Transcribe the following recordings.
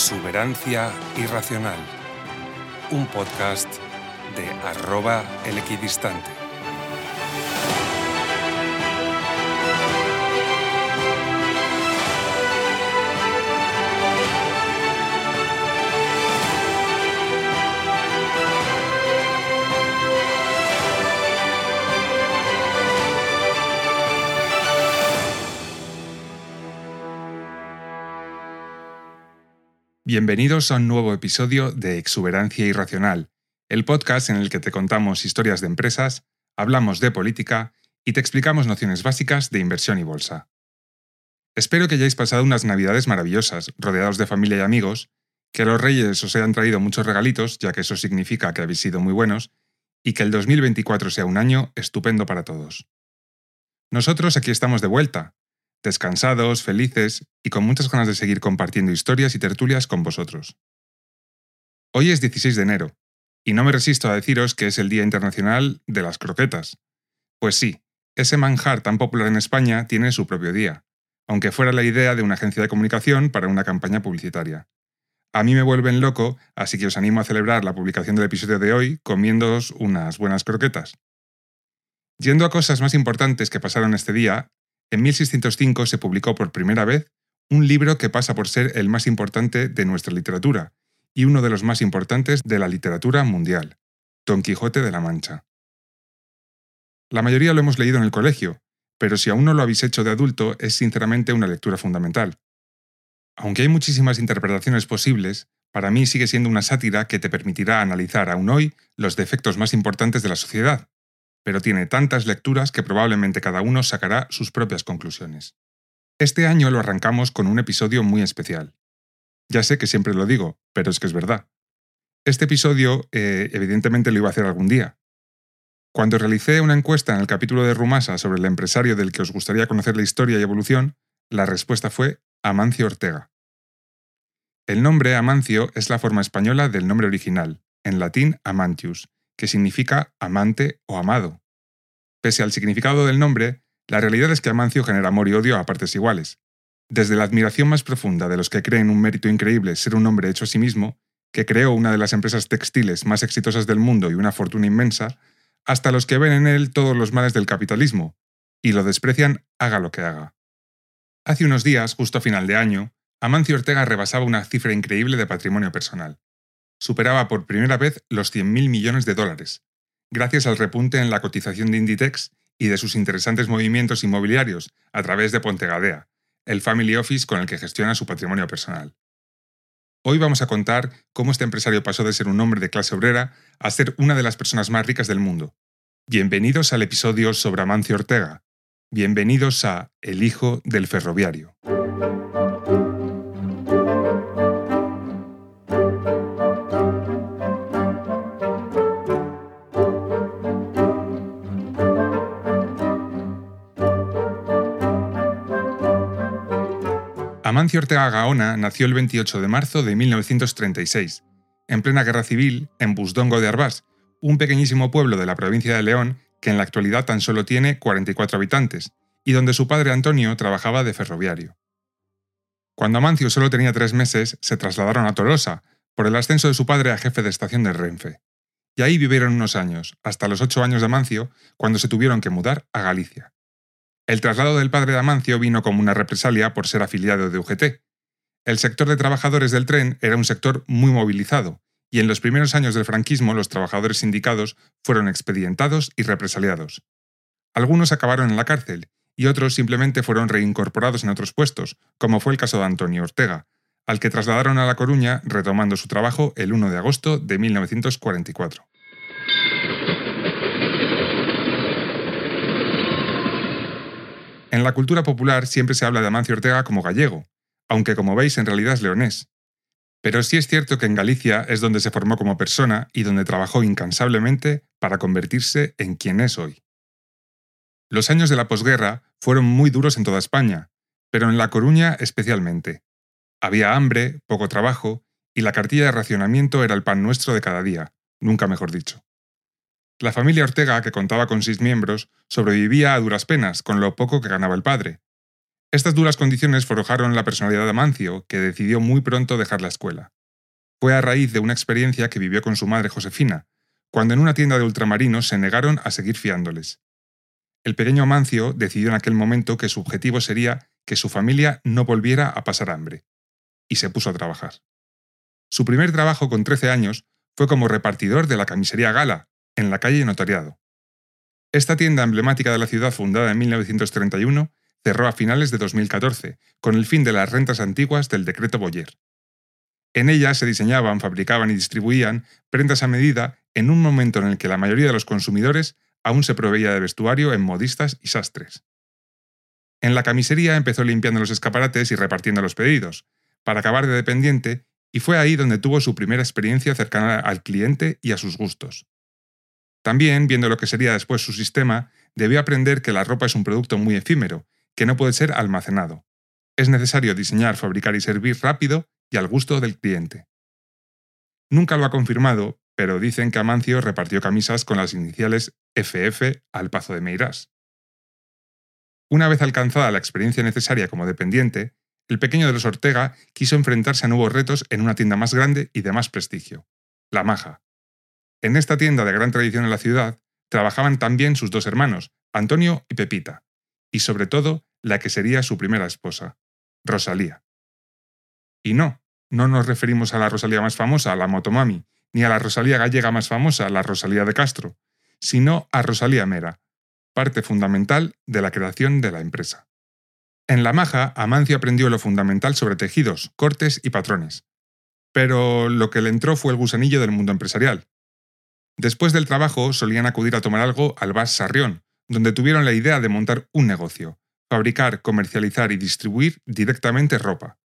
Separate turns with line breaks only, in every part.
Exuberancia Irracional, un podcast de arroba el equidistante. Bienvenidos a un nuevo episodio de Exuberancia Irracional, el podcast en el que te contamos historias de empresas, hablamos de política y te explicamos nociones básicas de inversión y bolsa. Espero que hayáis pasado unas navidades maravillosas, rodeados de familia y amigos, que los reyes os hayan traído muchos regalitos, ya que eso significa que habéis sido muy buenos, y que el 2024 sea un año estupendo para todos. Nosotros aquí estamos de vuelta, descansados, felices y con muchas ganas de seguir compartiendo historias y tertulias con vosotros. Hoy es 16 de enero, y no me resisto a deciros que es el Día Internacional de las Croquetas. Pues sí, ese manjar tan popular en España tiene su propio día, aunque fuera la idea de una agencia de comunicación para una campaña publicitaria. A mí me vuelven loco, así que os animo a celebrar la publicación del episodio de hoy comiéndoos unas buenas croquetas. Yendo a cosas más importantes que pasaron este día, en 1605 se publicó por primera vez un libro que pasa por ser el más importante de nuestra literatura y uno de los más importantes de la literatura mundial, Don Quijote de la Mancha. La mayoría lo hemos leído en el colegio, pero si aún no lo habéis hecho de adulto es sinceramente una lectura fundamental. Aunque hay muchísimas interpretaciones posibles, para mí sigue siendo una sátira que te permitirá analizar aún hoy los defectos más importantes de la sociedad, pero tiene tantas lecturas que probablemente cada uno sacará sus propias conclusiones. Este año lo arrancamos con un episodio muy especial. Ya sé que siempre lo digo, pero es que es verdad. Este episodio eh, evidentemente lo iba a hacer algún día. Cuando realicé una encuesta en el capítulo de Rumasa sobre el empresario del que os gustaría conocer la historia y evolución, la respuesta fue Amancio Ortega. El nombre Amancio es la forma española del nombre original, en latín Amantius, que significa amante o amado. Pese al significado del nombre, la realidad es que Amancio genera amor y odio a partes iguales. Desde la admiración más profunda de los que creen un mérito increíble ser un hombre hecho a sí mismo, que creó una de las empresas textiles más exitosas del mundo y una fortuna inmensa, hasta los que ven en él todos los males del capitalismo, y lo desprecian haga lo que haga. Hace unos días, justo a final de año, Amancio Ortega rebasaba una cifra increíble de patrimonio personal superaba por primera vez los 100.000 millones de dólares, gracias al repunte en la cotización de Inditex y de sus interesantes movimientos inmobiliarios a través de Pontegadea, el family office con el que gestiona su patrimonio personal. Hoy vamos a contar cómo este empresario pasó de ser un hombre de clase obrera a ser una de las personas más ricas del mundo. Bienvenidos al episodio sobre Amancio Ortega. Bienvenidos a El hijo del ferroviario. Amancio Ortega Gaona nació el 28 de marzo de 1936, en plena guerra civil, en Busdongo de Arbás, un pequeñísimo pueblo de la provincia de León que en la actualidad tan solo tiene 44 habitantes, y donde su padre Antonio trabajaba de ferroviario. Cuando Amancio solo tenía tres meses, se trasladaron a Tolosa, por el ascenso de su padre a jefe de estación de Renfe. Y ahí vivieron unos años, hasta los ocho años de Amancio, cuando se tuvieron que mudar a Galicia. El traslado del padre de Amancio vino como una represalia por ser afiliado de UGT. El sector de trabajadores del tren era un sector muy movilizado, y en los primeros años del franquismo los trabajadores sindicados fueron expedientados y represaliados. Algunos acabaron en la cárcel, y otros simplemente fueron reincorporados en otros puestos, como fue el caso de Antonio Ortega, al que trasladaron a La Coruña retomando su trabajo el 1 de agosto de 1944. En la cultura popular siempre se habla de Amancio Ortega como gallego, aunque como veis en realidad es leonés. Pero sí es cierto que en Galicia es donde se formó como persona y donde trabajó incansablemente para convertirse en quien es hoy. Los años de la posguerra fueron muy duros en toda España, pero en La Coruña especialmente. Había hambre, poco trabajo, y la cartilla de racionamiento era el pan nuestro de cada día, nunca mejor dicho. La familia Ortega, que contaba con seis miembros, sobrevivía a duras penas con lo poco que ganaba el padre. Estas duras condiciones forjaron la personalidad de Amancio, que decidió muy pronto dejar la escuela. Fue a raíz de una experiencia que vivió con su madre Josefina, cuando en una tienda de ultramarinos se negaron a seguir fiándoles. El pequeño Amancio decidió en aquel momento que su objetivo sería que su familia no volviera a pasar hambre, y se puso a trabajar. Su primer trabajo con 13 años fue como repartidor de la camisería Gala, en la calle Notariado. Esta tienda emblemática de la ciudad fundada en 1931 cerró a finales de 2014, con el fin de las rentas antiguas del decreto Boyer. En ella se diseñaban, fabricaban y distribuían prendas a medida en un momento en el que la mayoría de los consumidores aún se proveía de vestuario en modistas y sastres. En la camisería empezó limpiando los escaparates y repartiendo los pedidos, para acabar de dependiente, y fue ahí donde tuvo su primera experiencia cercana al cliente y a sus gustos. También, viendo lo que sería después su sistema, debió aprender que la ropa es un producto muy efímero que no puede ser almacenado. Es necesario diseñar, fabricar y servir rápido y al gusto del cliente. Nunca lo ha confirmado, pero dicen que Amancio repartió camisas con las iniciales FF al Pazo de Meirás. Una vez alcanzada la experiencia necesaria como dependiente, el pequeño de los Ortega quiso enfrentarse a nuevos retos en una tienda más grande y de más prestigio, La Maja. En esta tienda de gran tradición en la ciudad trabajaban también sus dos hermanos, Antonio y Pepita, y sobre todo la que sería su primera esposa, Rosalía. Y no, no nos referimos a la Rosalía más famosa, la Motomami, ni a la Rosalía gallega más famosa, la Rosalía de Castro, sino a Rosalía Mera, parte fundamental de la creación de la empresa. En La Maja, Amancio aprendió lo fundamental sobre tejidos, cortes y patrones. Pero lo que le entró fue el gusanillo del mundo empresarial. Después del trabajo solían acudir a tomar algo al Bas Sarrión, donde tuvieron la idea de montar un negocio, fabricar, comercializar y distribuir directamente ropa.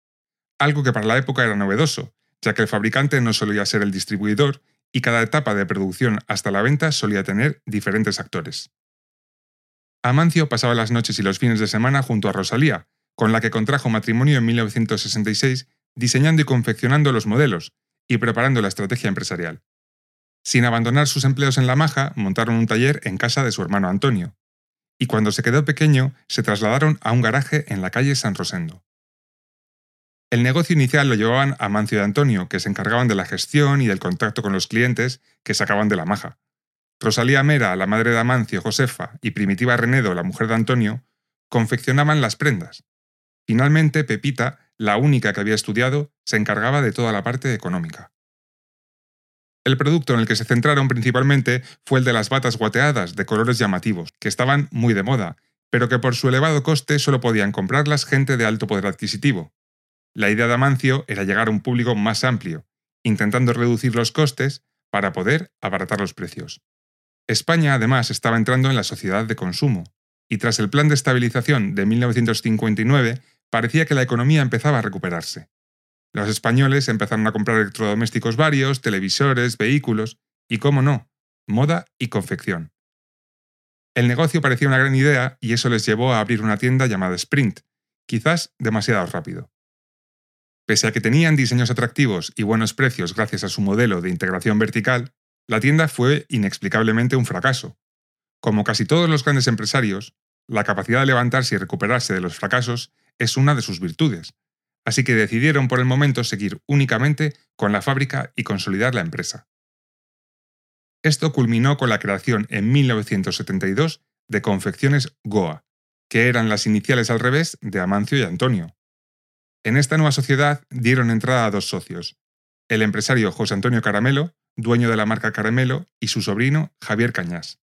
Algo que para la época era novedoso, ya que el fabricante no solía ser el distribuidor y cada etapa de producción hasta la venta solía tener diferentes actores. Amancio pasaba las noches y los fines de semana junto a Rosalía, con la que contrajo matrimonio en 1966, diseñando y confeccionando los modelos y preparando la estrategia empresarial. Sin abandonar sus empleos en La Maja, montaron un taller en casa de su hermano Antonio, y cuando se quedó pequeño se trasladaron a un garaje en la calle San Rosendo. El negocio inicial lo llevaban Amancio y Antonio, que se encargaban de la gestión y del contacto con los clientes que sacaban de la maja. Rosalía Mera, la madre de Amancio, Josefa, y Primitiva Renedo, la mujer de Antonio, confeccionaban las prendas. Finalmente, Pepita, la única que había estudiado, se encargaba de toda la parte económica. El producto en el que se centraron principalmente fue el de las batas guateadas de colores llamativos, que estaban muy de moda, pero que por su elevado coste solo podían comprarlas gente de alto poder adquisitivo. La idea de Amancio era llegar a un público más amplio, intentando reducir los costes para poder abaratar los precios. España, además, estaba entrando en la sociedad de consumo, y tras el plan de estabilización de 1959 parecía que la economía empezaba a recuperarse. Los españoles empezaron a comprar electrodomésticos varios, televisores, vehículos y, cómo no, moda y confección. El negocio parecía una gran idea y eso les llevó a abrir una tienda llamada Sprint, quizás demasiado rápido. Pese a que tenían diseños atractivos y buenos precios gracias a su modelo de integración vertical, la tienda fue inexplicablemente un fracaso. Como casi todos los grandes empresarios, la capacidad de levantarse y recuperarse de los fracasos es una de sus virtudes, así que decidieron por el momento seguir únicamente con la fábrica y consolidar la empresa. Esto culminó con la creación en 1972 de Confecciones Goa, que eran las iniciales al revés de Amancio y Antonio. En esta nueva sociedad dieron entrada a dos socios, el empresario José Antonio Caramelo, dueño de la marca Caramelo, y su sobrino Javier Cañas.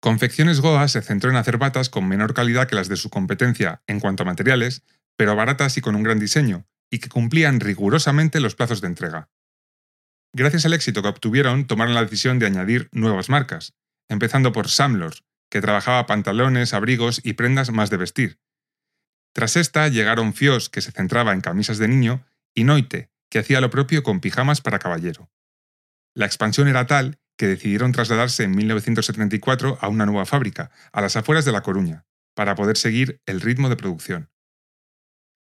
Confecciones Goa se centró en hacer batas con menor calidad que las de su competencia en cuanto a materiales, pero baratas y con un gran diseño, y que cumplían rigurosamente los plazos de entrega. Gracias al éxito que obtuvieron, tomaron la decisión de añadir nuevas marcas, empezando por Samlor, que trabajaba pantalones, abrigos y prendas más de vestir. Tras esta llegaron Fios, que se centraba en camisas de niño, y Noite, que hacía lo propio con pijamas para caballero. La expansión era tal que decidieron trasladarse en 1974 a una nueva fábrica, a las afueras de La Coruña, para poder seguir el ritmo de producción.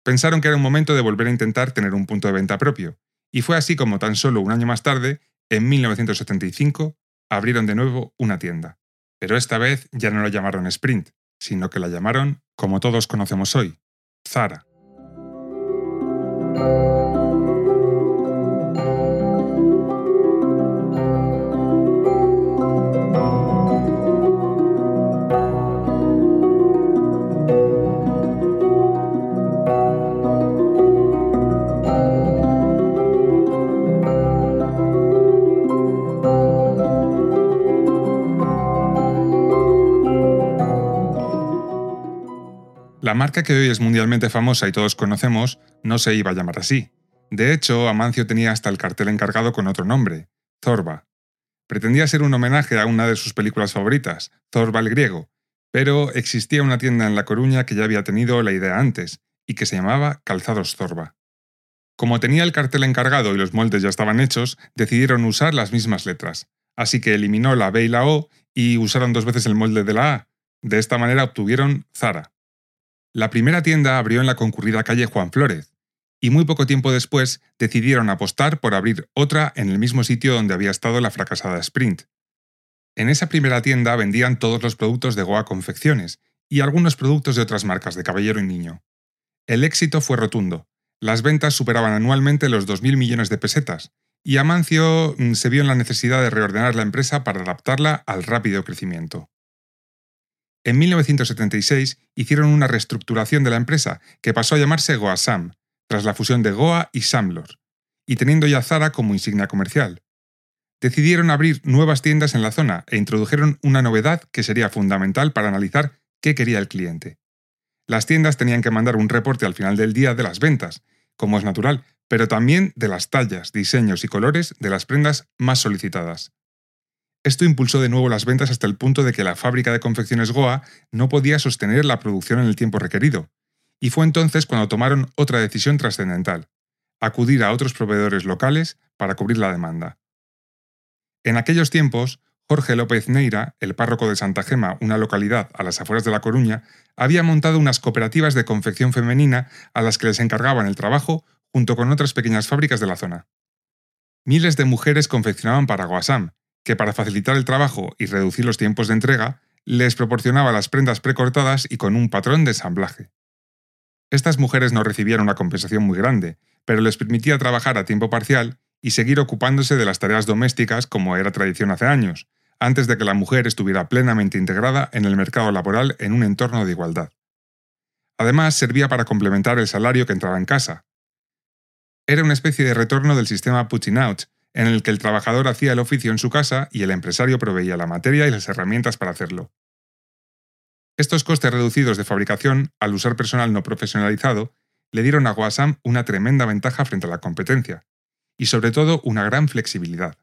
Pensaron que era un momento de volver a intentar tener un punto de venta propio, y fue así como tan solo un año más tarde, en 1975, abrieron de nuevo una tienda. Pero esta vez ya no la llamaron Sprint, sino que la llamaron como todos conocemos hoy, Zara. La marca que hoy es mundialmente famosa y todos conocemos no se iba a llamar así. De hecho, Amancio tenía hasta el cartel encargado con otro nombre, Zorba. Pretendía ser un homenaje a una de sus películas favoritas, Zorba el griego, pero existía una tienda en La Coruña que ya había tenido la idea antes, y que se llamaba Calzados Zorba. Como tenía el cartel encargado y los moldes ya estaban hechos, decidieron usar las mismas letras, así que eliminó la B y la O y usaron dos veces el molde de la A. De esta manera obtuvieron Zara. La primera tienda abrió en la concurrida calle Juan Flórez, y muy poco tiempo después decidieron apostar por abrir otra en el mismo sitio donde había estado la fracasada Sprint. En esa primera tienda vendían todos los productos de Goa Confecciones y algunos productos de otras marcas de caballero y niño. El éxito fue rotundo. Las ventas superaban anualmente los 2.000 millones de pesetas, y Amancio mm, se vio en la necesidad de reordenar la empresa para adaptarla al rápido crecimiento. En 1976 hicieron una reestructuración de la empresa que pasó a llamarse Goasam, tras la fusión de Goa y Samlor, y teniendo ya Zara como insignia comercial. Decidieron abrir nuevas tiendas en la zona e introdujeron una novedad que sería fundamental para analizar qué quería el cliente. Las tiendas tenían que mandar un reporte al final del día de las ventas, como es natural, pero también de las tallas, diseños y colores de las prendas más solicitadas. Esto impulsó de nuevo las ventas hasta el punto de que la fábrica de confecciones Goa no podía sostener la producción en el tiempo requerido, y fue entonces cuando tomaron otra decisión trascendental, acudir a otros proveedores locales para cubrir la demanda. En aquellos tiempos, Jorge López Neira, el párroco de Santa Gema, una localidad a las afueras de La Coruña, había montado unas cooperativas de confección femenina a las que les encargaban el trabajo junto con otras pequeñas fábricas de la zona. Miles de mujeres confeccionaban para Guasam, que para facilitar el trabajo y reducir los tiempos de entrega, les proporcionaba las prendas precortadas y con un patrón de ensamblaje. Estas mujeres no recibían una compensación muy grande, pero les permitía trabajar a tiempo parcial y seguir ocupándose de las tareas domésticas como era tradición hace años, antes de que la mujer estuviera plenamente integrada en el mercado laboral en un entorno de igualdad. Además, servía para complementar el salario que entraba en casa. Era una especie de retorno del sistema putting out, en el que el trabajador hacía el oficio en su casa y el empresario proveía la materia y las herramientas para hacerlo. Estos costes reducidos de fabricación, al usar personal no profesionalizado, le dieron a Guasam una tremenda ventaja frente a la competencia, y sobre todo una gran flexibilidad.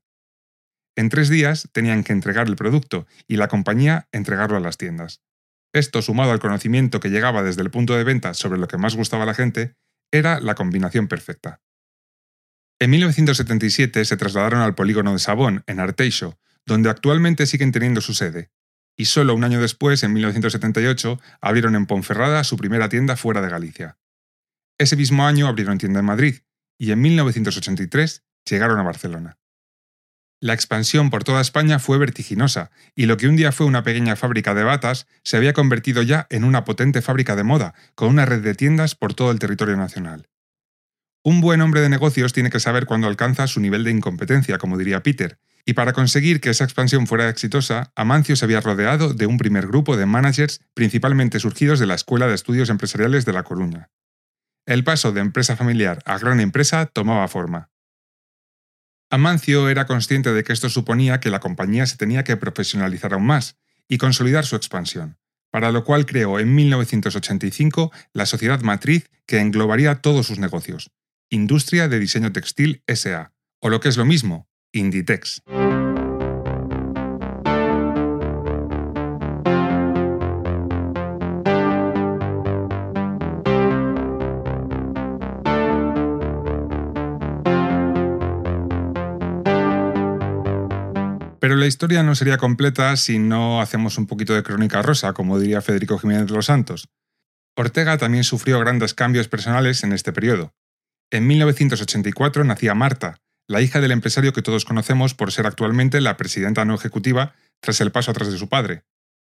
En tres días tenían que entregar el producto y la compañía entregarlo a las tiendas. Esto, sumado al conocimiento que llegaba desde el punto de venta sobre lo que más gustaba a la gente, era la combinación perfecta. En 1977 se trasladaron al polígono de Sabón, en Arteixo, donde actualmente siguen teniendo su sede. Y solo un año después, en 1978, abrieron en Ponferrada su primera tienda fuera de Galicia. Ese mismo año abrieron tienda en Madrid y en 1983 llegaron a Barcelona. La expansión por toda España fue vertiginosa y lo que un día fue una pequeña fábrica de batas se había convertido ya en una potente fábrica de moda, con una red de tiendas por todo el territorio nacional. Un buen hombre de negocios tiene que saber cuándo alcanza su nivel de incompetencia, como diría Peter, y para conseguir que esa expansión fuera exitosa, Amancio se había rodeado de un primer grupo de managers principalmente surgidos de la Escuela de Estudios Empresariales de La Coruña. El paso de empresa familiar a gran empresa tomaba forma. Amancio era consciente de que esto suponía que la compañía se tenía que profesionalizar aún más y consolidar su expansión, para lo cual creó en 1985 la sociedad matriz que englobaría todos sus negocios, Industria de Diseño Textil SA, o lo que es lo mismo, Inditex. Pero la historia no sería completa si no hacemos un poquito de crónica rosa, como diría Federico Jiménez de los Santos. Ortega también sufrió grandes cambios personales en este periodo. En 1984 nacía Marta, la hija del empresario que todos conocemos por ser actualmente la presidenta no ejecutiva tras el paso atrás de su padre.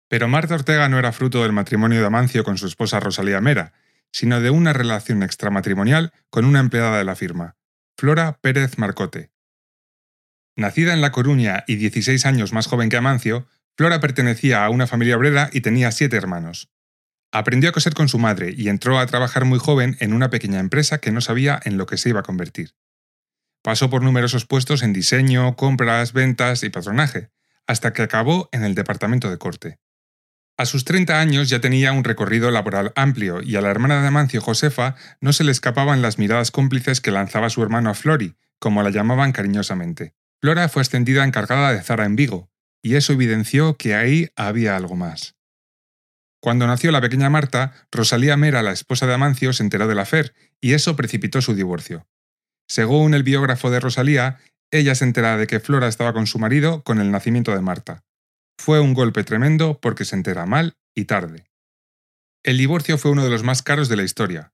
Pero Marta Ortega no era fruto del matrimonio de Amancio con su esposa Rosalía Mera, sino de una relación extramatrimonial con una empleada de la firma, Flora Pérez Marcote. Nacida en La Coruña y 16 años más joven que Amancio, Flora pertenecía a una familia obrera y tenía siete hermanos. Aprendió a coser con su madre y entró a trabajar muy joven en una pequeña empresa que no sabía en lo que se iba a convertir. Pasó por numerosos puestos en diseño, compras, ventas y patronaje, hasta que acabó en el departamento de corte. A sus 30 años ya tenía un recorrido laboral amplio y a la hermana de Amancio, Josefa, no se le escapaban las miradas cómplices que lanzaba su hermano a Flori, como la llamaban cariñosamente. Flora fue ascendida encargada de Zara en Vigo, y eso evidenció que ahí había algo más. Cuando nació la pequeña Marta, Rosalía Mera, la esposa de Amancio, se enteró de la FER, y eso precipitó su divorcio. Según el biógrafo de Rosalía, ella se entera de que Flora estaba con su marido con el nacimiento de Marta. Fue un golpe tremendo porque se entera mal y tarde. El divorcio fue uno de los más caros de la historia.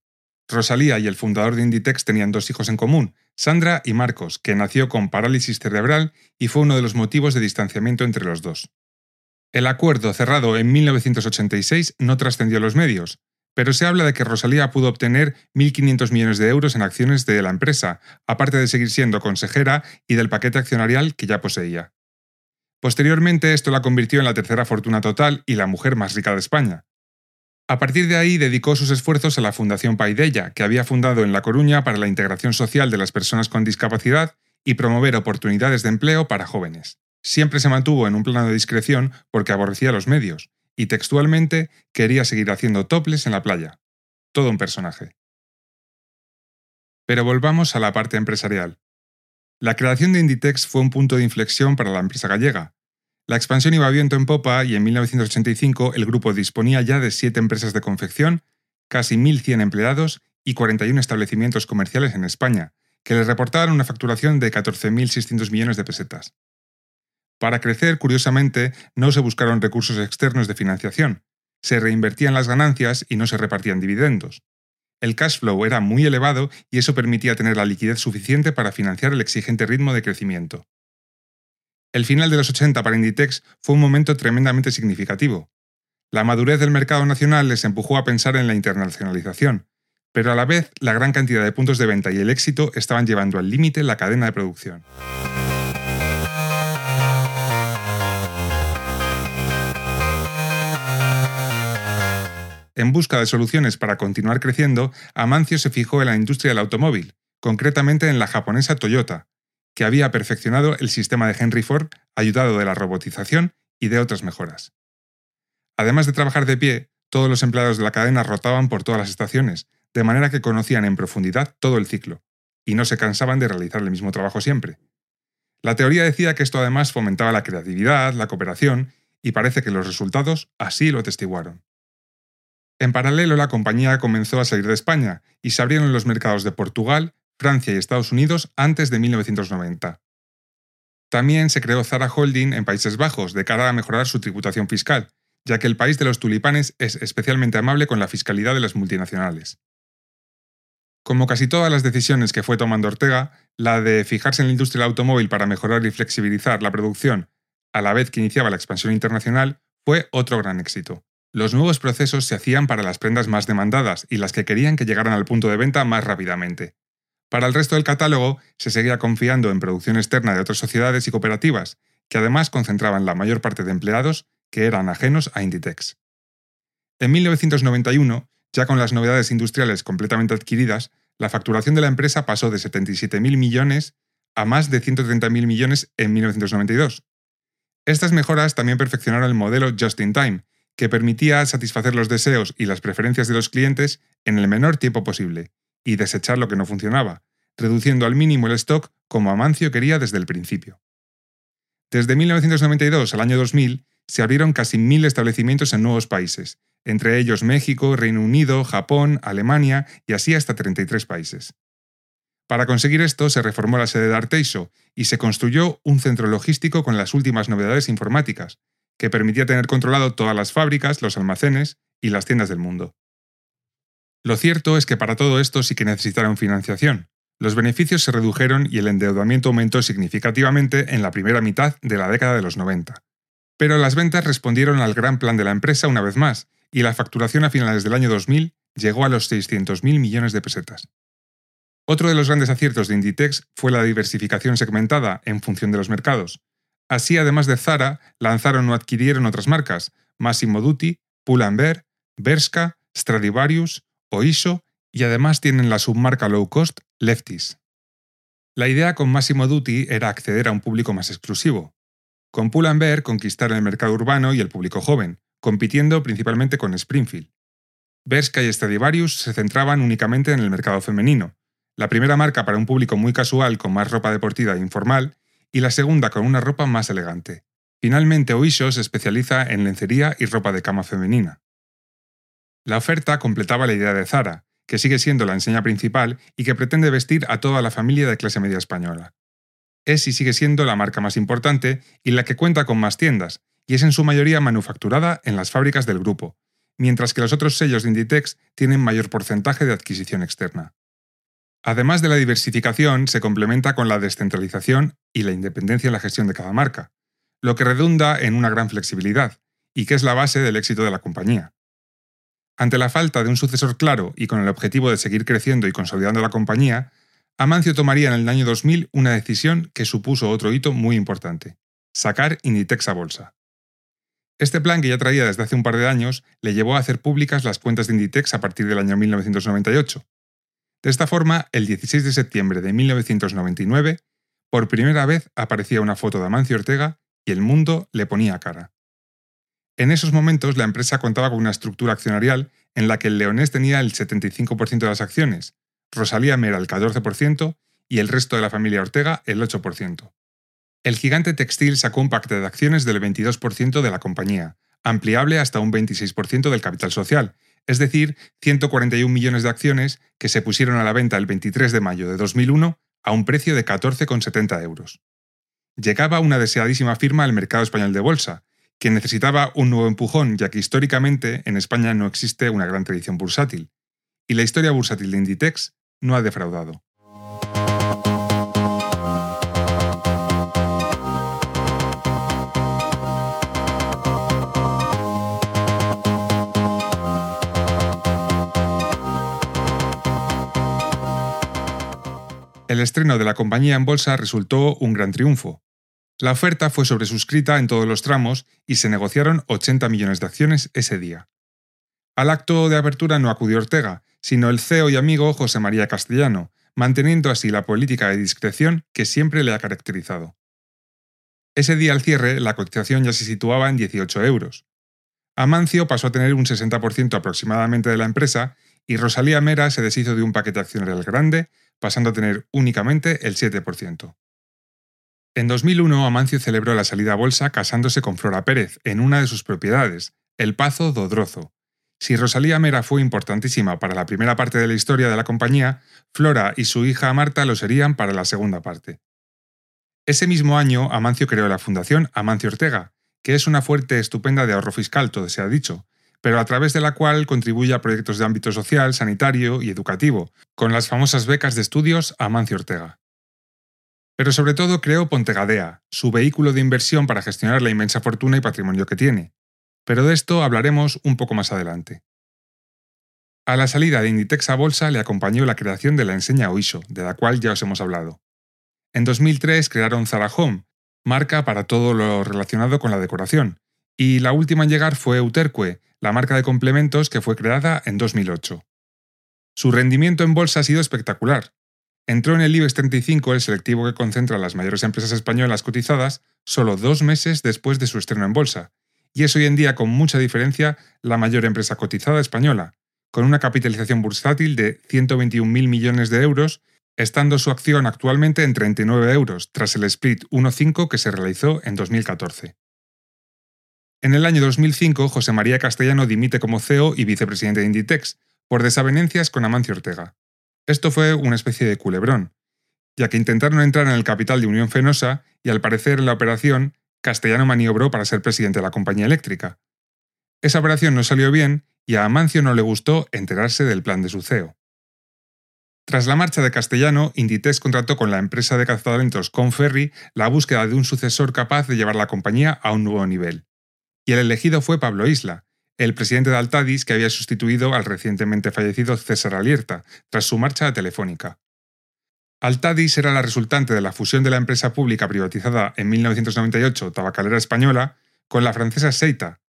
Rosalía y el fundador de Inditex tenían dos hijos en común, Sandra y Marcos, que nació con parálisis cerebral y fue uno de los motivos de distanciamiento entre los dos. El acuerdo cerrado en 1986 no trascendió los medios, pero se habla de que Rosalía pudo obtener 1.500 millones de euros en acciones de la empresa, aparte de seguir siendo consejera y del paquete accionarial que ya poseía. Posteriormente esto la convirtió en la tercera fortuna total y la mujer más rica de España. A partir de ahí dedicó sus esfuerzos a la Fundación Paidella, que había fundado en La Coruña para la integración social de las personas con discapacidad y promover oportunidades de empleo para jóvenes. Siempre se mantuvo en un plano de discreción porque aborrecía los medios, y textualmente quería seguir haciendo toples en la playa. Todo un personaje. Pero volvamos a la parte empresarial. La creación de Inditex fue un punto de inflexión para la empresa gallega. La expansión iba viento en popa y en 1985 el grupo disponía ya de siete empresas de confección, casi 1.100 empleados y 41 establecimientos comerciales en España, que les reportaban una facturación de 14.600 millones de pesetas. Para crecer, curiosamente, no se buscaron recursos externos de financiación, se reinvertían las ganancias y no se repartían dividendos. El cash flow era muy elevado y eso permitía tener la liquidez suficiente para financiar el exigente ritmo de crecimiento. El final de los 80 para Inditex fue un momento tremendamente significativo. La madurez del mercado nacional les empujó a pensar en la internacionalización, pero a la vez la gran cantidad de puntos de venta y el éxito estaban llevando al límite la cadena de producción. En busca de soluciones para continuar creciendo, Amancio se fijó en la industria del automóvil, concretamente en la japonesa Toyota, que había perfeccionado el sistema de Henry Ford ayudado de la robotización y de otras mejoras. Además de trabajar de pie, todos los empleados de la cadena rotaban por todas las estaciones, de manera que conocían en profundidad todo el ciclo, y no se cansaban de realizar el mismo trabajo siempre. La teoría decía que esto además fomentaba la creatividad, la cooperación, y parece que los resultados así lo atestiguaron. En paralelo, la compañía comenzó a salir de España y se abrieron los mercados de Portugal, Francia y Estados Unidos antes de 1990. También se creó Zara Holding en Países Bajos de cara a mejorar su tributación fiscal, ya que el país de los tulipanes es especialmente amable con la fiscalidad de las multinacionales. Como casi todas las decisiones que fue tomando Ortega, la de fijarse en la industria del automóvil para mejorar y flexibilizar la producción, a la vez que iniciaba la expansión internacional, fue otro gran éxito. Los nuevos procesos se hacían para las prendas más demandadas y las que querían que llegaran al punto de venta más rápidamente. Para el resto del catálogo se seguía confiando en producción externa de otras sociedades y cooperativas, que además concentraban la mayor parte de empleados que eran ajenos a Inditex. En 1991, ya con las novedades industriales completamente adquiridas, la facturación de la empresa pasó de 77.000 millones a más de 130.000 millones en 1992. Estas mejoras también perfeccionaron el modelo Just in Time, que permitía satisfacer los deseos y las preferencias de los clientes en el menor tiempo posible, y desechar lo que no funcionaba, reduciendo al mínimo el stock como Amancio quería desde el principio. Desde 1992 al año 2000 se abrieron casi mil establecimientos en nuevos países, entre ellos México, Reino Unido, Japón, Alemania y así hasta 33 países. Para conseguir esto se reformó la sede de Arteiso y se construyó un centro logístico con las últimas novedades informáticas, que permitía tener controlado todas las fábricas, los almacenes y las tiendas del mundo. Lo cierto es que para todo esto sí que necesitaron financiación. Los beneficios se redujeron y el endeudamiento aumentó significativamente en la primera mitad de la década de los 90. Pero las ventas respondieron al gran plan de la empresa una vez más, y la facturación a finales del año 2000 llegó a los 600.000 millones de pesetas. Otro de los grandes aciertos de Inditex fue la diversificación segmentada en función de los mercados. Así, además de Zara, lanzaron o adquirieron otras marcas, Massimo Dutti, Pull&Bear, Bershka, Stradivarius, Oiso y además tienen la submarca low cost Lefties. La idea con Massimo Dutti era acceder a un público más exclusivo. Con Pull&Bear conquistar el mercado urbano y el público joven, compitiendo principalmente con Springfield. Bershka y Stradivarius se centraban únicamente en el mercado femenino, la primera marca para un público muy casual con más ropa deportiva e informal, y la segunda con una ropa más elegante. Finalmente, Oisho se especializa en lencería y ropa de cama femenina. La oferta completaba la idea de Zara, que sigue siendo la enseña principal y que pretende vestir a toda la familia de clase media española. Es y sigue siendo la marca más importante y la que cuenta con más tiendas, y es en su mayoría manufacturada en las fábricas del grupo, mientras que los otros sellos de Inditex tienen mayor porcentaje de adquisición externa. Además de la diversificación, se complementa con la descentralización y la independencia en la gestión de cada marca, lo que redunda en una gran flexibilidad, y que es la base del éxito de la compañía. Ante la falta de un sucesor claro y con el objetivo de seguir creciendo y consolidando la compañía, Amancio tomaría en el año 2000 una decisión que supuso otro hito muy importante, sacar Inditex a bolsa. Este plan, que ya traía desde hace un par de años, le llevó a hacer públicas las cuentas de Inditex a partir del año 1998. De esta forma, el 16 de septiembre de 1999, por primera vez aparecía una foto de Amancio Ortega y el mundo le ponía cara. En esos momentos la empresa contaba con una estructura accionarial en la que el leonés tenía el 75% de las acciones, Rosalía Mera el 14% y el resto de la familia Ortega el 8%. El gigante textil sacó un paquete de acciones del 22% de la compañía, ampliable hasta un 26% del capital social, es decir, 141 millones de acciones que se pusieron a la venta el 23 de mayo de 2001 a un precio de 14,70 euros. Llegaba una deseadísima firma al mercado español de bolsa, que necesitaba un nuevo empujón, ya que históricamente en España no existe una gran tradición bursátil, y la historia bursátil de Inditex no ha defraudado. El estreno de la compañía en bolsa resultó un gran triunfo, la oferta fue sobresuscrita en todos los tramos y se negociaron 80 millones de acciones ese día. Al acto de apertura no acudió Ortega, sino el CEO y amigo José María Castellano, manteniendo así la política de discreción que siempre le ha caracterizado. Ese día al cierre, la cotización ya se situaba en 18 euros. Amancio pasó a tener un 60% aproximadamente de la empresa y Rosalía Mera se deshizo de un paquete accionarial grande, pasando a tener únicamente el 7%. En 2001, Amancio celebró la salida a bolsa casándose con Flora Pérez en una de sus propiedades, el Pazo Dodrozo. Si Rosalía Mera fue importantísima para la primera parte de la historia de la compañía, Flora y su hija Marta lo serían para la segunda parte. Ese mismo año, Amancio creó la Fundación Amancio Ortega, que es una fuerte estupenda de ahorro fiscal, todo se ha dicho, pero a través de la cual contribuye a proyectos de ámbito social, sanitario y educativo, con las famosas becas de estudios Amancio Ortega. Pero sobre todo creó Pontegadea, su vehículo de inversión para gestionar la inmensa fortuna y patrimonio que tiene. Pero de esto hablaremos un poco más adelante. A la salida de Inditex a bolsa le acompañó la creación de la enseña Oiso, de la cual ya os hemos hablado. En 2003 crearon Zara Home, marca para todo lo relacionado con la decoración, y la última en llegar fue Uterque, la marca de complementos que fue creada en 2008. Su rendimiento en bolsa ha sido espectacular, entró en el IBEX 35, el selectivo que concentra las mayores empresas españolas cotizadas, solo dos meses después de su estreno en bolsa, y es hoy en día con mucha diferencia la mayor empresa cotizada española, con una capitalización bursátil de 121.000 millones de euros, estando su acción actualmente en 39 euros, tras el split 1.5 que se realizó en 2014. En el año 2005, José María Castellano dimite como CEO y vicepresidente de Inditex, por desavenencias con Amancio Ortega. Esto fue una especie de culebrón, ya que intentaron entrar en el capital de Unión Fenosa y al parecer en la operación Castellano maniobró para ser presidente de la compañía eléctrica. Esa operación no salió bien y a Amancio no le gustó enterarse del plan de su CEO. Tras la marcha de Castellano, Inditex contrató con la empresa de cazatalentos Conferri la búsqueda de un sucesor capaz de llevar la compañía a un nuevo nivel. Y el elegido fue Pablo Isla, el presidente de Altadis que había sustituido al recientemente fallecido César Alierta tras su marcha a Telefónica. Altadis era la resultante de la fusión de la empresa pública privatizada en 1998 Tabacalera Española con la francesa Seita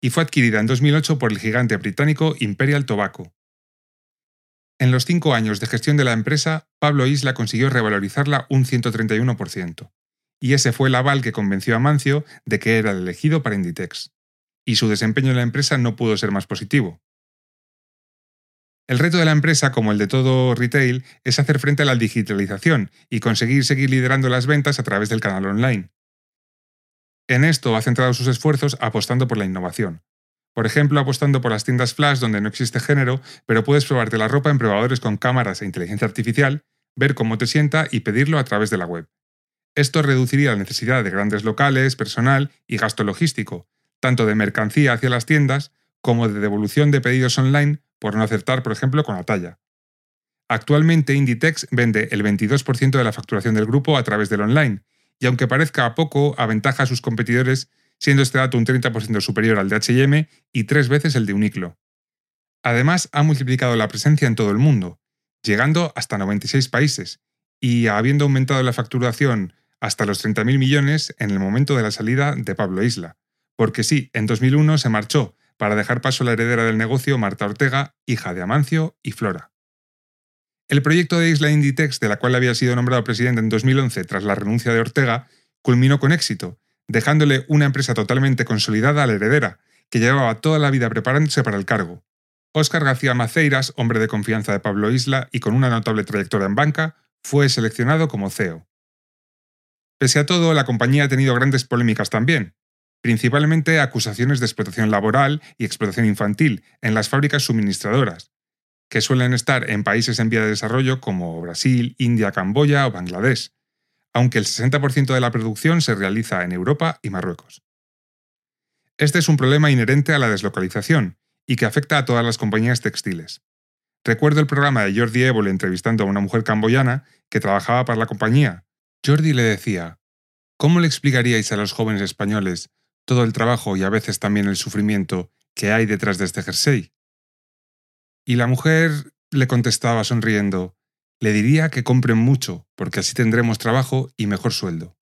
y fue adquirida en 2008 por el gigante británico Imperial Tobacco. En los cinco años de gestión de la empresa, Pablo Isla consiguió revalorizarla un 131%, y ese fue el aval que convenció a Mancio de que era el elegido para Inditex. Y su desempeño en la empresa no pudo ser más positivo. El reto de la empresa, como el de todo retail, es hacer frente a la digitalización y conseguir seguir liderando las ventas a través del canal online. En esto ha centrado sus esfuerzos apostando por la innovación. Por ejemplo, apostando por las tiendas flash donde no existe género, pero puedes probarte la ropa en probadores con cámaras e inteligencia artificial, ver cómo te sienta y pedirlo a través de la web. Esto reduciría la necesidad de grandes locales, personal y gasto logístico, tanto de mercancía hacia las tiendas como de devolución de pedidos online por no acertar, por ejemplo, con la talla. Actualmente Inditex vende el 22% de la facturación del grupo a través del online, y aunque parezca poco, aventaja a sus competidores, siendo este dato un 30% superior al de HM y tres veces el de Uniqlo. Además, ha multiplicado la presencia en todo el mundo, llegando hasta 96 países, y habiendo aumentado la facturación hasta los 30.000 millones en el momento de la salida de Pablo Isla. Porque sí, en 2001 se marchó, para dejar paso a la heredera del negocio Marta Ortega, hija de Amancio y Flora. El proyecto de Isla Inditex, de la cual había sido nombrado presidente en 2011 tras la renuncia de Ortega, culminó con éxito, dejándole una empresa totalmente consolidada a la heredera, que llevaba toda la vida preparándose para el cargo. Óscar García Maceiras, hombre de confianza de Pablo Isla y con una notable trayectoria en banca, fue seleccionado como CEO. Pese a todo, la compañía ha tenido grandes polémicas también principalmente acusaciones de explotación laboral y explotación infantil en las fábricas suministradoras, que suelen estar en países en vía de desarrollo como Brasil, India, Camboya o Bangladesh, aunque el 60% de la producción se realiza en Europa y Marruecos. Este es un problema inherente a la deslocalización y que afecta a todas las compañías textiles. Recuerdo el programa de Jordi Évole entrevistando a una mujer camboyana que trabajaba para la compañía. Jordi le decía, ¿Cómo le explicaríais a los jóvenes españoles todo el trabajo y a veces también el sufrimiento que hay detrás de este jersey? Y la mujer le contestaba sonriendo, le diría que compren mucho, porque así tendremos trabajo y mejor sueldo.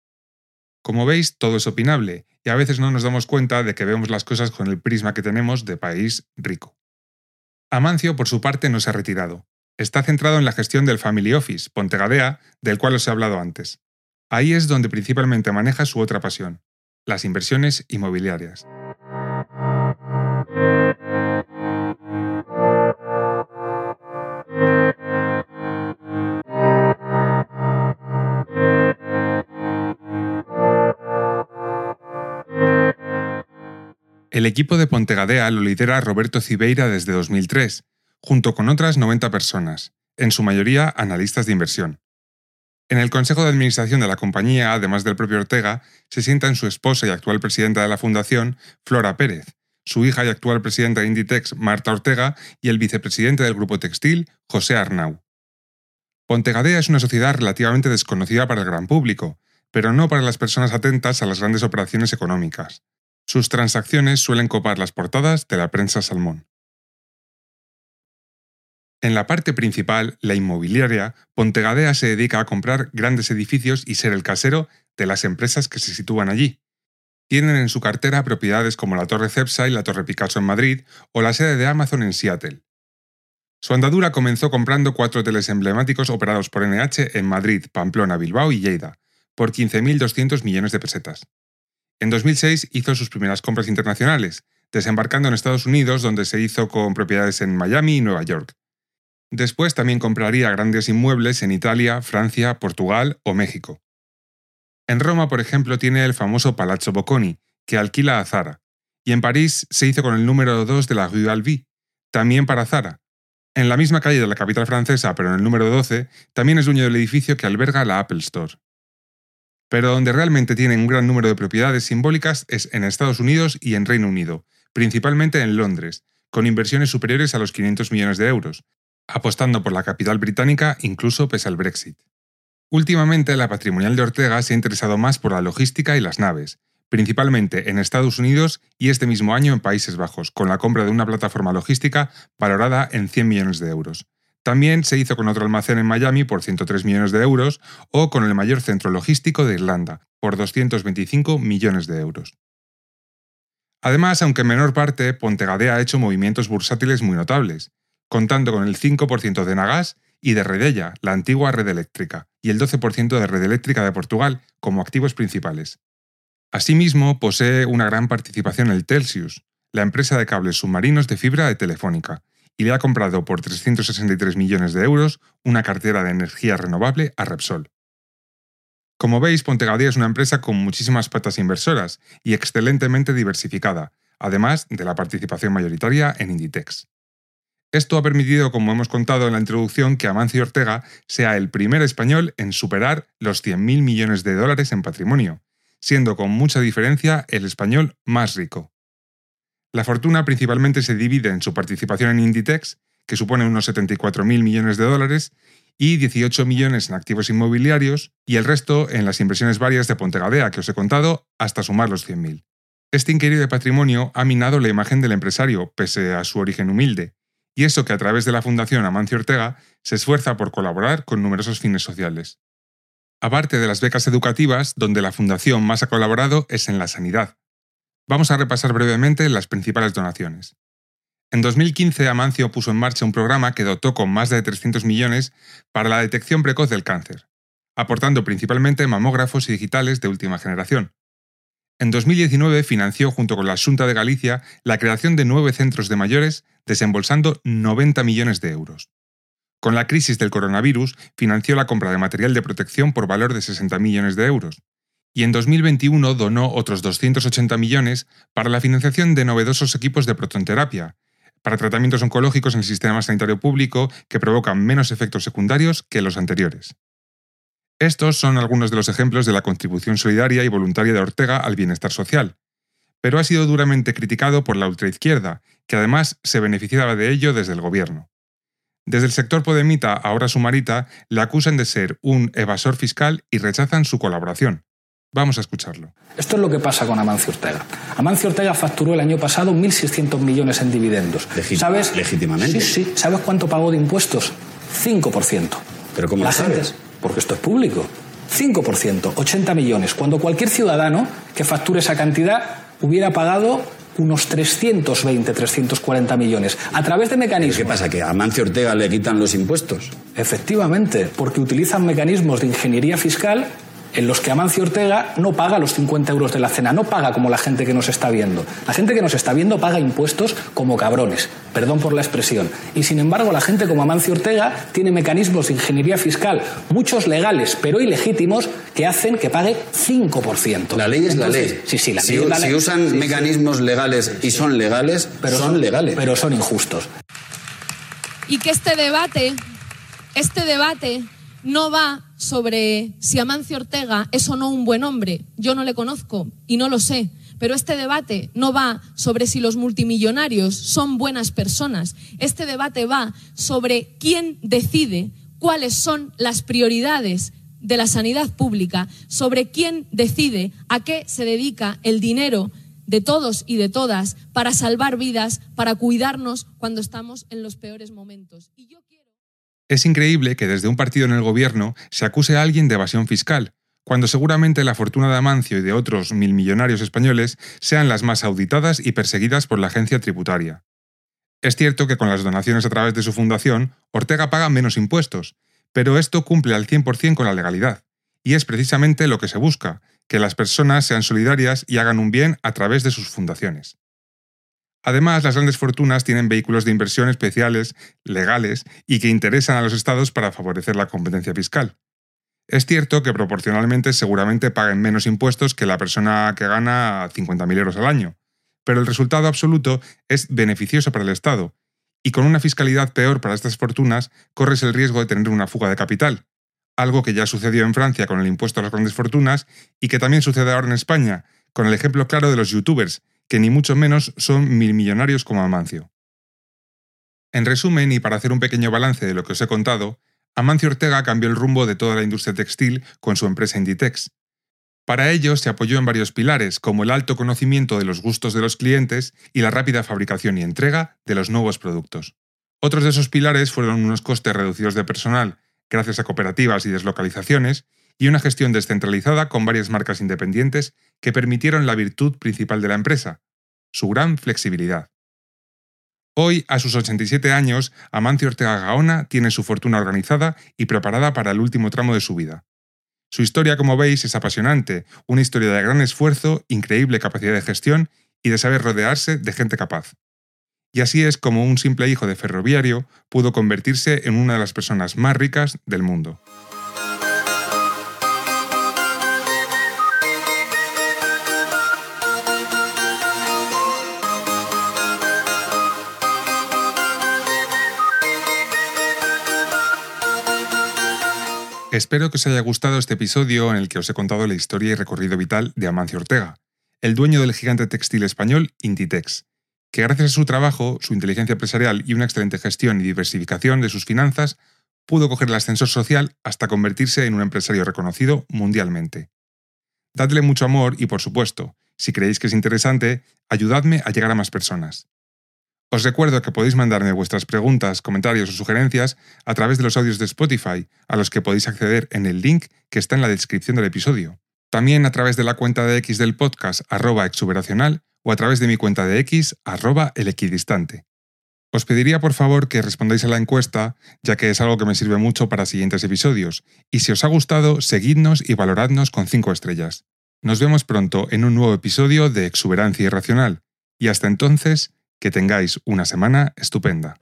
Como veis, todo es opinable, y a veces no nos damos cuenta de que vemos las cosas con el prisma que tenemos de país rico. Amancio, por su parte, no se ha retirado. Está centrado en la gestión del Family Office, Pontegadea, del cual os he hablado antes. Ahí es donde principalmente maneja su otra pasión, las inversiones inmobiliarias. El equipo de Pontegadea lo lidera Roberto Cibeira desde 2003, junto con otras 90 personas, en su mayoría analistas de inversión. En el Consejo de Administración de la compañía, además del propio Ortega, se sientan su esposa y actual presidenta de la Fundación, Flora Pérez, su hija y actual presidenta de Inditex, Marta Ortega, y el vicepresidente del Grupo Textil, José Arnau. Pontegadea es una sociedad relativamente desconocida para el gran público, pero no para las personas atentas a las grandes operaciones económicas. Sus transacciones suelen copar las portadas de la prensa salmón. En la parte principal, la inmobiliaria, Pontegadea se dedica a comprar grandes edificios y ser el casero de las empresas que se sitúan allí. Tienen en su cartera propiedades como la Torre Cepsa y la Torre Picasso en Madrid o la sede de Amazon en Seattle. Su andadura comenzó comprando cuatro hoteles emblemáticos operados por NH en Madrid, Pamplona, Bilbao y Lleida, por 15.200 millones de pesetas. En 2006 hizo sus primeras compras internacionales, desembarcando en Estados Unidos donde se hizo con propiedades en Miami y Nueva York. Después también compraría grandes inmuebles en Italia, Francia, Portugal o México. En Roma, por ejemplo, tiene el famoso Palazzo Bocconi, que alquila a Zara, y en París se hizo con el número 2 de la Rue Albi, también para Zara. En la misma calle de la capital francesa, pero en el número 12, también es dueño del edificio que alberga la Apple Store. Pero donde realmente tiene un gran número de propiedades simbólicas es en Estados Unidos y en Reino Unido, principalmente en Londres, con inversiones superiores a los 500 millones de euros, apostando por la capital británica incluso pese al Brexit. Últimamente la patrimonial de Ortega se ha interesado más por la logística y las naves, principalmente en Estados Unidos y este mismo año en Países Bajos, con la compra de una plataforma logística valorada en 100 millones de euros. También se hizo con otro almacén en Miami por 103 millones de euros o con el mayor centro logístico de Irlanda por 225 millones de euros. Además, aunque en menor parte, Pontegadea ha hecho movimientos bursátiles muy notables, contando con el 5% de Nagas y de Redella, la antigua red eléctrica, y el 12% de Red Eléctrica de Portugal como activos principales. Asimismo, posee una gran participación en el Telsius, la empresa de cables submarinos de fibra de Telefónica, y le ha comprado por 363 millones de euros una cartera de energía renovable a Repsol. Como veis, Pontegadía es una empresa con muchísimas patas inversoras y excelentemente diversificada, además de la participación mayoritaria en Inditex. Esto ha permitido, como hemos contado en la introducción, que Amancio Ortega sea el primer español en superar los 100.000 millones de dólares en patrimonio, siendo con mucha diferencia el español más rico. La fortuna principalmente se divide en su participación en Inditex, que supone unos 74.000 millones de dólares, y 18 millones en activos inmobiliarios, y el resto en las inversiones varias de Pontegadea, que os he contado, hasta sumar los 100.000. Este increíble patrimonio ha minado la imagen del empresario, pese a su origen humilde, y eso que a través de la Fundación Amancio Ortega se esfuerza por colaborar con numerosos fines sociales. Aparte de las becas educativas, donde la Fundación más ha colaborado es en la sanidad. Vamos a repasar brevemente las principales donaciones. En 2015, Amancio puso en marcha un programa que dotó con más de 300 millones para la detección precoz del cáncer, aportando principalmente mamógrafos y digitales de última generación. En 2019 financió junto con la Junta de Galicia la creación de nueve centros de mayores, desembolsando 90 millones de euros. Con la crisis del coronavirus, financió la compra de material de protección por valor de 60 millones de euros. Y en 2021 donó otros 280 millones para la financiación de novedosos equipos de protonterapia, para tratamientos oncológicos en el sistema sanitario público que provocan menos efectos secundarios que los anteriores. Estos son algunos de los ejemplos de la contribución solidaria y voluntaria de Ortega al bienestar social, pero ha sido duramente criticado por la ultraizquierda, que además se beneficiaba de ello desde el gobierno. Desde el sector Podemita, ahora Sumarita, le acusan de ser un evasor fiscal y rechazan su colaboración. Vamos a escucharlo.
Esto es lo que pasa con Amancio Ortega. Amancio Ortega facturó el año pasado 1.600 millones en dividendos.
¿Sabes? Legítimamente.
Sí, sí. ¿Sabes cuánto pagó de impuestos? 5%.
¿Pero cómo
lo
sabes?
Porque esto es público. 5%, 80 millones, cuando cualquier ciudadano que facture esa cantidad hubiera pagado unos 320, 340 millones, a través de mecanismos.
¿Qué pasa? ¿Que a Mancio Ortega le quitan los impuestos?
Efectivamente, porque utilizan mecanismos de ingeniería fiscal en los que Amancio Ortega no paga los 50 euros de la cena, no paga como la gente que nos está viendo. La gente que nos está viendo paga impuestos como cabrones, perdón por la expresión. Y sin embargo, la gente como Amancio Ortega tiene mecanismos de ingeniería fiscal, muchos legales, pero ilegítimos, que hacen que pague 5%.
La ley es la ley.
Sí, sí, la
si,
ley es la
si
ley.
usan mecanismos legales y son legales,
pero
son legales.
Pero son injustos.
Y que este debate, este debate no va sobre si Amancio Ortega es o no un buen hombre. Yo no le conozco y no lo sé. Pero este debate no va sobre si los multimillonarios son buenas personas. Este debate va sobre quién decide cuáles son las prioridades de la sanidad pública, sobre quién decide a qué se dedica el dinero de todos y de todas para salvar vidas, para cuidarnos cuando estamos en los peores momentos. Y yo.
Es increíble que desde un partido en el gobierno se acuse a alguien de evasión fiscal, cuando seguramente la fortuna de Amancio y de otros mil millonarios españoles sean las más auditadas y perseguidas por la agencia tributaria. Es cierto que con las donaciones a través de su fundación, Ortega paga menos impuestos, pero esto cumple al 100% con la legalidad. Y es precisamente lo que se busca, que las personas sean solidarias y hagan un bien a través de sus fundaciones. Además, las grandes fortunas tienen vehículos de inversión especiales, legales y que interesan a los estados para favorecer la competencia fiscal. Es cierto que proporcionalmente seguramente paguen menos impuestos que la persona que gana 50.000 euros al año, pero el resultado absoluto es beneficioso para el Estado, y con una fiscalidad peor para estas fortunas corres el riesgo de tener una fuga de capital, algo que ya sucedió en Francia con el impuesto a las grandes fortunas y que también sucede ahora en España, con el ejemplo claro de los youtubers, que ni mucho menos son mil millonarios como Amancio. En resumen, y para hacer un pequeño balance de lo que os he contado, Amancio Ortega cambió el rumbo de toda la industria textil con su empresa Inditex. Para ello se apoyó en varios pilares, como el alto conocimiento de los gustos de los clientes y la rápida fabricación y entrega de los nuevos productos. Otros de esos pilares fueron unos costes reducidos de personal, gracias a cooperativas y deslocalizaciones, y una gestión descentralizada con varias marcas independientes que permitieron la virtud principal de la empresa, su gran flexibilidad. Hoy, a sus 87 años, Amancio Ortega Gaona tiene su fortuna organizada y preparada para el último tramo de su vida. Su historia, como veis, es apasionante, una historia de gran esfuerzo, increíble capacidad de gestión y de saber rodearse de gente capaz. Y así es como un simple hijo de ferroviario pudo convertirse en una de las personas más ricas del mundo. Espero que os haya gustado este episodio en el que os he contado la historia y recorrido vital de Amancio Ortega, el dueño del gigante textil español Intitex, que gracias a su trabajo, su inteligencia empresarial y una excelente gestión y diversificación de sus finanzas, pudo coger el ascensor social hasta convertirse en un empresario reconocido mundialmente. Dadle mucho amor y, por supuesto, si creéis que es interesante, ayudadme a llegar a más personas. Os recuerdo que podéis mandarme vuestras preguntas, comentarios o sugerencias a través de los audios de Spotify, a los que podéis acceder en el link que está en la descripción del episodio. También a través de la cuenta de X del podcast arroba exuberacional o a través de mi cuenta de X arroba el equidistante. Os pediría por favor que respondáis a la encuesta, ya que es algo que me sirve mucho para siguientes episodios, y si os ha gustado, seguidnos y valoradnos con 5 estrellas. Nos vemos pronto en un nuevo episodio de Exuberancia Irracional, y hasta entonces, que tengáis una semana estupenda.